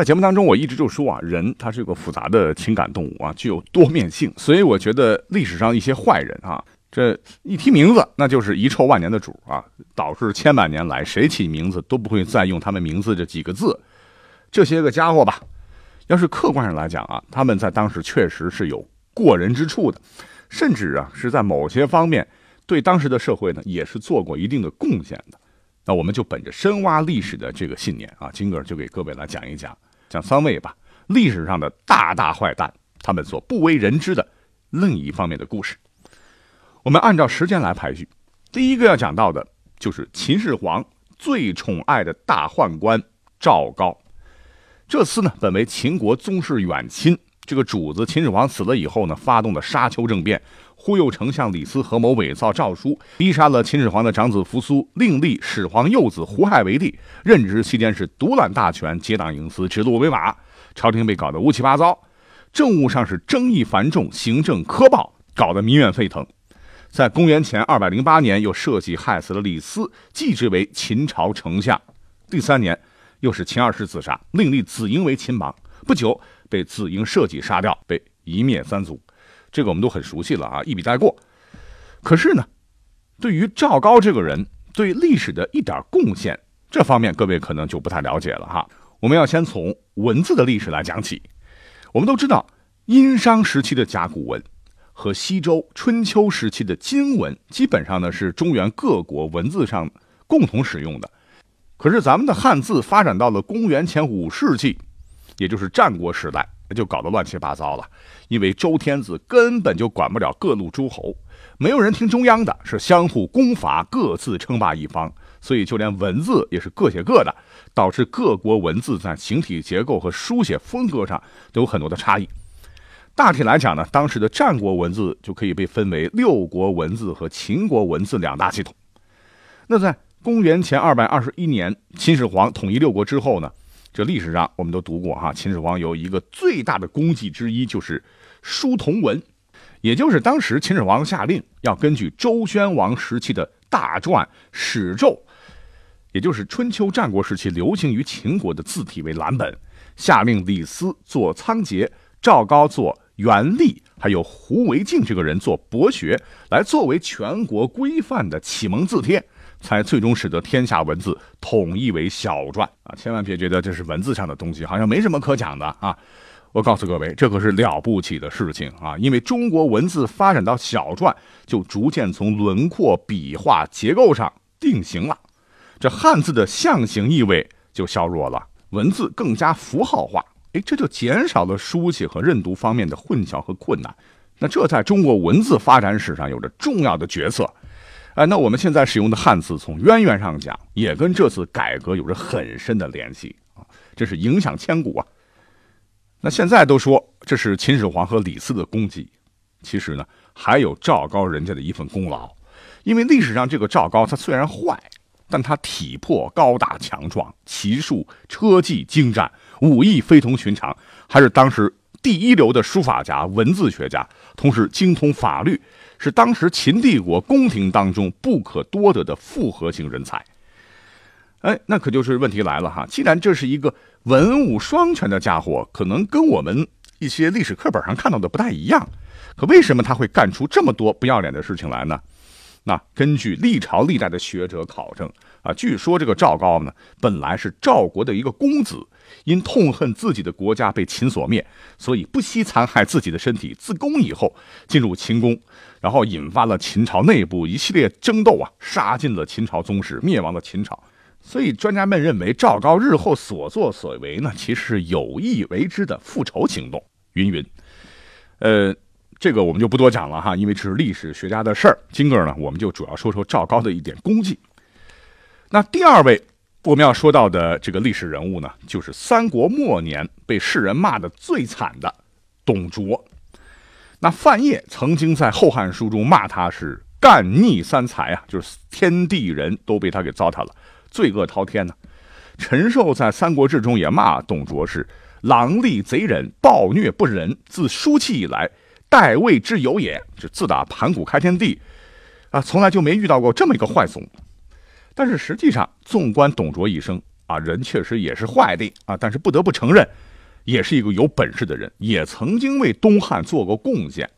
在节目当中，我一直就说啊，人他是一个复杂的情感动物啊，具有多面性，所以我觉得历史上一些坏人啊，这一提名字，那就是遗臭万年的主啊，导致千百年来谁起名字都不会再用他们名字这几个字。这些个家伙吧，要是客观上来讲啊，他们在当时确实是有过人之处的，甚至啊是在某些方面对当时的社会呢也是做过一定的贡献的。那我们就本着深挖历史的这个信念啊，金哥就给各位来讲一讲，讲三位吧，历史上的大大坏蛋，他们所不为人知的另一方面的故事。我们按照时间来排序，第一个要讲到的就是秦始皇最宠爱的大宦官赵高。这次呢，本为秦国宗室远亲，这个主子秦始皇死了以后呢，发动的沙丘政变。忽悠丞相李斯合谋伪造诏书，逼杀了秦始皇的长子扶苏，另立始皇幼子胡亥为帝。任职期间是独揽大权，结党营私，指鹿为马，朝廷被搞得乌七八糟，政务上是争议繁重，行政苛暴，搞得民怨沸腾。在公元前二百零八年，又设计害死了李斯，继职为秦朝丞相。第三年，又是秦二世自杀，另立子婴为秦王。不久，被子婴设计杀掉，被一灭三族。这个我们都很熟悉了啊，一笔带过。可是呢，对于赵高这个人对历史的一点贡献，这方面各位可能就不太了解了哈。我们要先从文字的历史来讲起。我们都知道，殷商时期的甲骨文和西周春秋时期的金文，基本上呢是中原各国文字上共同使用的。可是咱们的汉字发展到了公元前五世纪，也就是战国时代。就搞得乱七八糟了，因为周天子根本就管不了各路诸侯，没有人听中央的，是相互攻伐，各自称霸一方，所以就连文字也是各写各的，导致各国文字在形体结构和书写风格上都有很多的差异。大体来讲呢，当时的战国文字就可以被分为六国文字和秦国文字两大系统。那在公元前二百二十一年，秦始皇统一六国之后呢？这历史上我们都读过哈，秦始皇有一个最大的功绩之一就是书同文，也就是当时秦始皇下令要根据周宣王时期的大篆史咒，也就是春秋战国时期流行于秦国的字体为蓝本，下令李斯做仓颉，赵高做元历，还有胡惟敬这个人做博学，来作为全国规范的启蒙字帖。才最终使得天下文字统一为小篆啊！千万别觉得这是文字上的东西，好像没什么可讲的啊！我告诉各位，这可是了不起的事情啊！因为中国文字发展到小篆，就逐渐从轮廓、笔画、结构上定型了，这汉字的象形意味就削弱了，文字更加符号化，哎，这就减少了书写和认读方面的混淆和困难。那这在中国文字发展史上有着重要的角色。哎，那我们现在使用的汉字，从渊源上讲，也跟这次改革有着很深的联系啊，这是影响千古啊。那现在都说这是秦始皇和李斯的功绩，其实呢，还有赵高人家的一份功劳。因为历史上这个赵高，他虽然坏，但他体魄高大强壮，骑术车技精湛，武艺非同寻常，还是当时第一流的书法家、文字学家，同时精通法律。是当时秦帝国宫廷当中不可多得的复合型人才。哎，那可就是问题来了哈。既然这是一个文武双全的家伙，可能跟我们一些历史课本上看到的不太一样。可为什么他会干出这么多不要脸的事情来呢？那根据历朝历代的学者考证啊，据说这个赵高呢，本来是赵国的一个公子。因痛恨自己的国家被秦所灭，所以不惜残害自己的身体，自宫以后进入秦宫，然后引发了秦朝内部一系列争斗啊，杀尽了秦朝宗室，灭亡了秦朝。所以专家们认为，赵高日后所作所为呢，其实是有意为之的复仇行动。云云，呃，这个我们就不多讲了哈，因为这是历史学家的事儿。今个呢，我们就主要说说赵高的一点功绩。那第二位。我们要说到的这个历史人物呢，就是三国末年被世人骂的最惨的董卓。那范晔曾经在《后汉书》中骂他是干逆三才啊，就是天地人都被他给糟蹋了，罪恶滔天呢。陈寿在《三国志》中也骂董卓是狼戾贼人，暴虐不仁，自书契以来，代魏之有也。就自打盘古开天地啊，从来就没遇到过这么一个坏怂。但是实际上，纵观董卓一生啊，人确实也是坏的啊，但是不得不承认。也是一个有本事的人，也曾经为东汉做过贡献。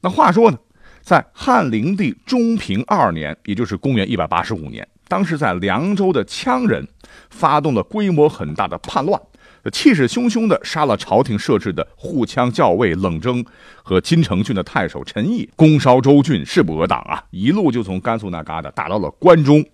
那话说呢，在汉灵帝中平二年，也就是公元一百八十五年，当时在凉州的羌人发动了规模很大的叛乱，气势汹汹地杀了朝廷设置的护羌校尉冷征和金城郡的太守陈毅，攻烧州郡，势不可挡啊！一路就从甘肃那旮瘩打到了关中。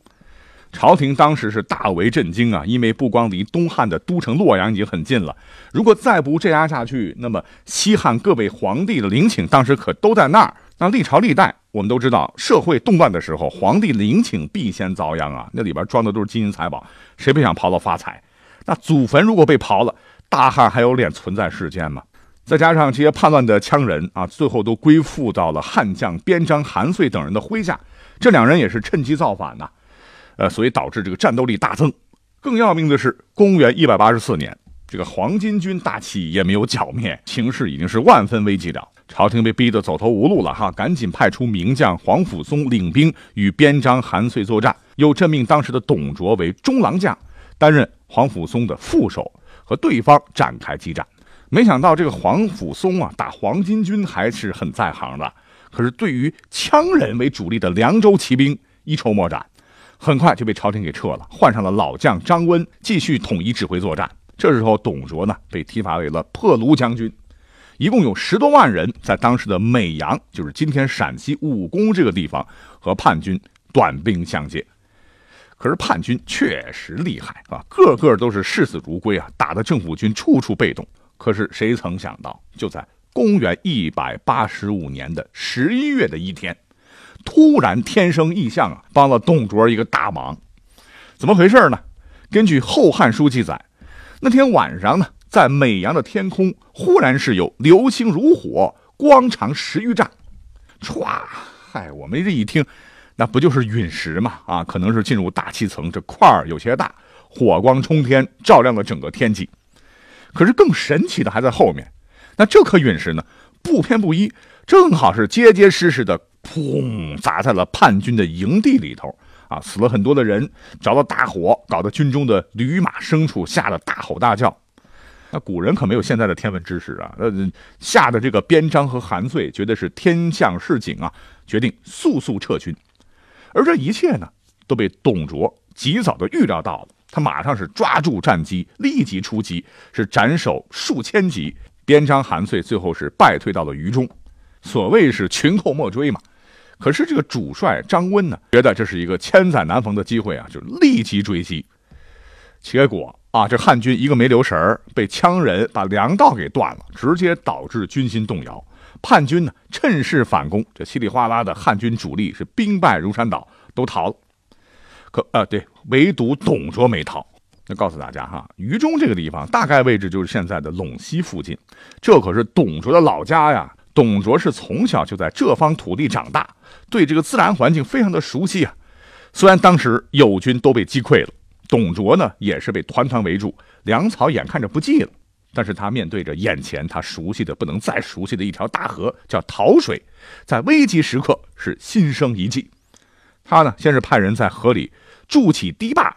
朝廷当时是大为震惊啊，因为不光离东汉的都城洛阳已经很近了，如果再不镇压下去，那么西汉各位皇帝的陵寝当时可都在那儿。那历朝历代我们都知道，社会动乱的时候，皇帝陵寝必先遭殃啊，那里边装的都是金银财宝，谁不想刨了发财？那祖坟如果被刨了，大汉还有脸存在世间吗？再加上这些叛乱的羌人啊，最后都归附到了汉将边章、韩遂等人的麾下，这两人也是趁机造反呐。呃，所以导致这个战斗力大增。更要命的是，公元一百八十四年，这个黄巾军大旗也没有剿灭，形势已经是万分危急了。朝廷被逼得走投无路了，哈，赶紧派出名将黄甫松领兵与边章、韩遂作战，又任命当时的董卓为中郎将，担任黄甫松的副手，和对方展开激战。没想到这个黄甫松啊，打黄巾军还是很在行的，可是对于羌人为主力的凉州骑兵一筹莫展。很快就被朝廷给撤了，换上了老将张温继续统一指挥作战。这时候，董卓呢被提拔为了破卢将军，一共有十多万人在当时的美阳，就是今天陕西武功这个地方，和叛军短兵相接。可是叛军确实厉害啊，个个都是视死如归啊，打的政府军处处被动。可是谁曾想到，就在公元一百八十五年的十一月的一天。突然天生异象啊，帮了董卓一个大忙。怎么回事呢？根据《后汉书》记载，那天晚上呢，在美阳的天空，忽然是有流星如火，光长十余丈。歘，嗨，我们这一听，那不就是陨石吗？啊，可能是进入大气层，这块儿有些大，火光冲天，照亮了整个天际。可是更神奇的还在后面。那这颗陨石呢，不偏不倚，正好是结结实实的。砰！砸在了叛军的营地里头啊，死了很多的人，着了大火，搞得军中的驴马牲畜吓得大吼大叫。那古人可没有现在的天文知识啊，呃，吓得这个边章和韩遂觉得是天象示警啊，决定速速撤军。而这一切呢，都被董卓及早的预料到了，他马上是抓住战机，立即出击，是斩首数千级。边章、韩遂最后是败退到了渝中。所谓是群寇莫追嘛。可是这个主帅张温呢，觉得这是一个千载难逢的机会啊，就立即追击。结果啊，这汉军一个没留神儿，被羌人把粮道给断了，直接导致军心动摇。叛军呢，趁势反攻，这稀里哗啦的汉军主力是兵败如山倒，都逃了。可啊，对，唯独董卓没逃。那告诉大家哈，渝中这个地方大概位置就是现在的陇西附近，这可是董卓的老家呀。董卓是从小就在这方土地长大。对这个自然环境非常的熟悉啊，虽然当时友军都被击溃了，董卓呢也是被团团围住，粮草眼看着不济了，但是他面对着眼前他熟悉的不能再熟悉的一条大河，叫洮水，在危急时刻是心生一计，他呢先是派人在河里筑起堤坝，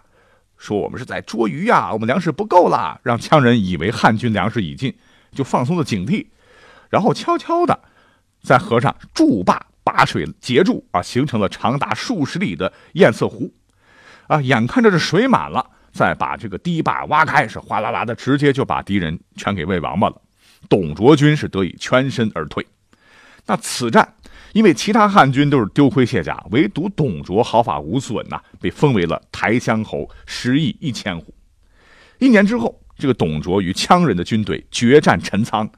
说我们是在捉鱼呀，我们粮食不够了，让羌人以为汉军粮食已尽，就放松了警惕，然后悄悄的在河上筑坝。把水截住啊，形成了长达数十里的堰塞湖，啊，眼看着这水满了，再把这个堤坝挖开，是哗啦啦的，直接就把敌人全给喂王八了。董卓军是得以全身而退。那此战，因为其他汉军都是丢盔卸甲，唯独董卓毫发无损呐，被封为了台乡侯，食邑一千户。一年之后，这个董卓与羌人的军队决战陈仓，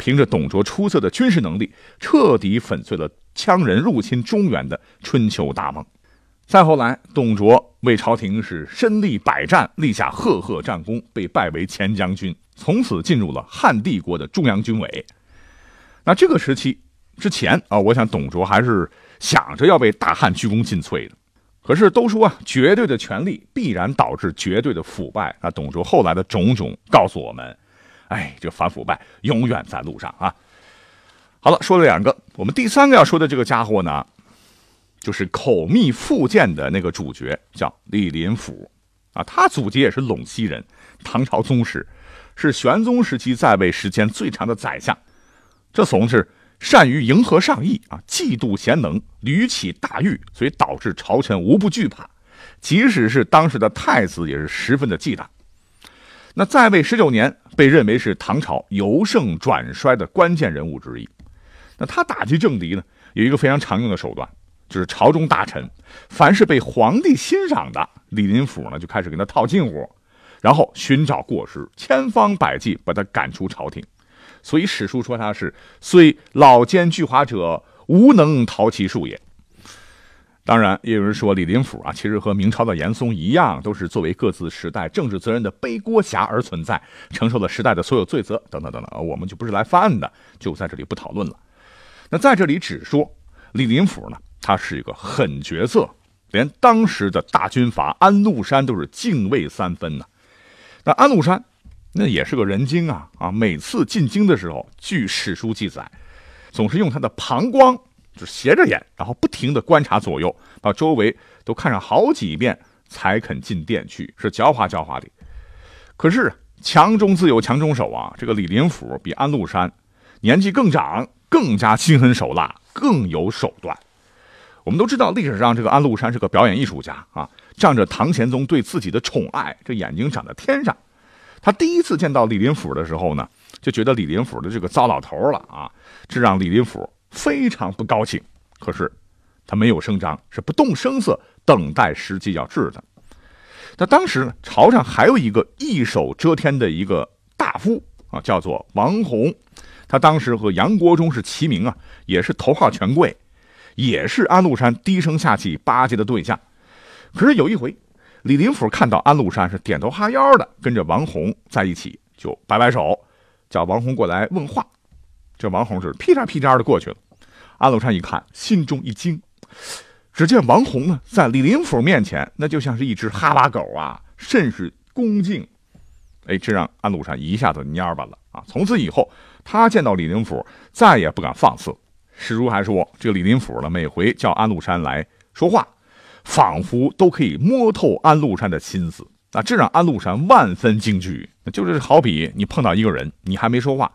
凭着董卓出色的军事能力，彻底粉碎了。羌人入侵中原的春秋大梦。再后来，董卓为朝廷是身历百战，立下赫赫战功，被拜为前将军，从此进入了汉帝国的中央军委。那这个时期之前啊，我想董卓还是想着要为大汉鞠躬尽瘁的。可是都说啊，绝对的权力必然导致绝对的腐败。那董卓后来的种种告诉我们，哎，这反腐败永远在路上啊。好了，说了两个，我们第三个要说的这个家伙呢，就是口蜜腹剑的那个主角，叫李林甫啊。他祖籍也是陇西人，唐朝宗室，是玄宗时期在位时间最长的宰相。这怂是。善于迎合上意啊，嫉妒贤能，屡起大狱，所以导致朝臣无不惧怕，即使是当时的太子也是十分的忌惮。那在位十九年，被认为是唐朝由盛转衰的关键人物之一。那他打击政敌呢，有一个非常常用的手段，就是朝中大臣凡是被皇帝欣赏的，李林甫呢就开始跟他套近乎，然后寻找过失，千方百计把他赶出朝廷。所以史书说他是虽老奸巨猾者，无能逃其术也。当然，也有人说李林甫啊，其实和明朝的严嵩一样，都是作为各自时代政治责任的背锅侠而存在，承受了时代的所有罪责等等等等。我们就不是来翻案的，就在这里不讨论了。那在这里只说李林甫呢，他是一个狠角色，连当时的大军阀安禄山都是敬畏三分呢。那安禄山。那也是个人精啊啊！每次进京的时候，据史书记载，总是用他的膀胱，就斜着眼，然后不停的观察左右，把周围都看上好几遍，才肯进殿去，是狡猾狡猾的。可是强中自有强中手啊！这个李林甫比安禄山年纪更长，更加心狠手辣，更有手段。我们都知道，历史上这个安禄山是个表演艺术家啊，仗着唐玄宗对自己的宠爱，这眼睛长在天上。他第一次见到李林甫的时候呢，就觉得李林甫的这个糟老头了啊，这让李林甫非常不高兴。可是他没有声张，是不动声色等待时机要治他。那当时呢，朝上还有一个一手遮天的一个大夫啊，叫做王弘，他当时和杨国忠是齐名啊，也是头号权贵，也是安禄山低声下气巴结的对象。可是有一回。李林甫看到安禄山是点头哈腰的，跟着王弘在一起，就摆摆手，叫王弘过来问话。这王弘是屁颠屁颠的过去了。安禄山一看，心中一惊，只见王弘呢，在李林甫面前，那就像是一只哈巴狗啊，甚是恭敬。哎，这让安禄山一下子蔫巴了啊！从此以后，他见到李林甫再也不敢放肆。史书还说，这个李林甫呢，每回叫安禄山来说话。仿佛都可以摸透安禄山的心思，那这让安禄山万分惊惧。那就是好比你碰到一个人，你还没说话，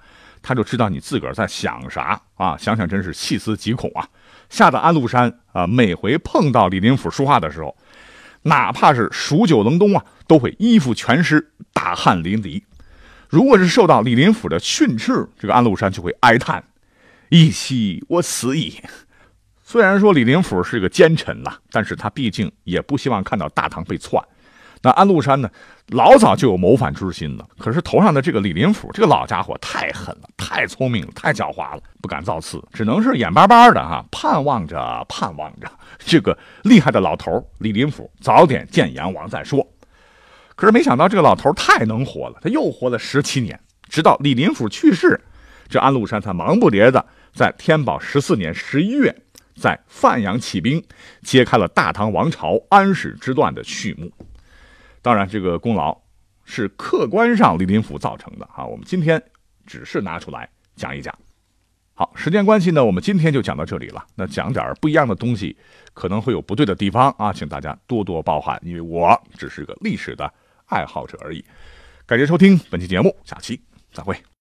他就知道你自个儿在想啥啊！想想真是细思极恐啊！吓得安禄山啊，每回碰到李林甫说话的时候，哪怕是数九冷冬啊，都会衣服全湿，大汗淋漓。如果是受到李林甫的训斥，这个安禄山就会哀叹：“一夕我死矣。”虽然说李林甫是个奸臣呐，但是他毕竟也不希望看到大唐被篡。那安禄山呢，老早就有谋反之心了。可是头上的这个李林甫，这个老家伙太狠了，太聪明了，太狡猾了，不敢造次，只能是眼巴巴的哈，盼望着，盼望着这个厉害的老头李林甫早点见阎王再说。可是没想到这个老头太能活了，他又活了十七年，直到李林甫去世，这安禄山才忙不迭的在天宝十四年十一月。在范阳起兵，揭开了大唐王朝安史之乱的序幕。当然，这个功劳是客观上李林甫造成的啊。我们今天只是拿出来讲一讲。好，时间关系呢，我们今天就讲到这里了。那讲点不一样的东西，可能会有不对的地方啊，请大家多多包涵，因为我只是个历史的爱好者而已。感谢收听本期节目，下期再会。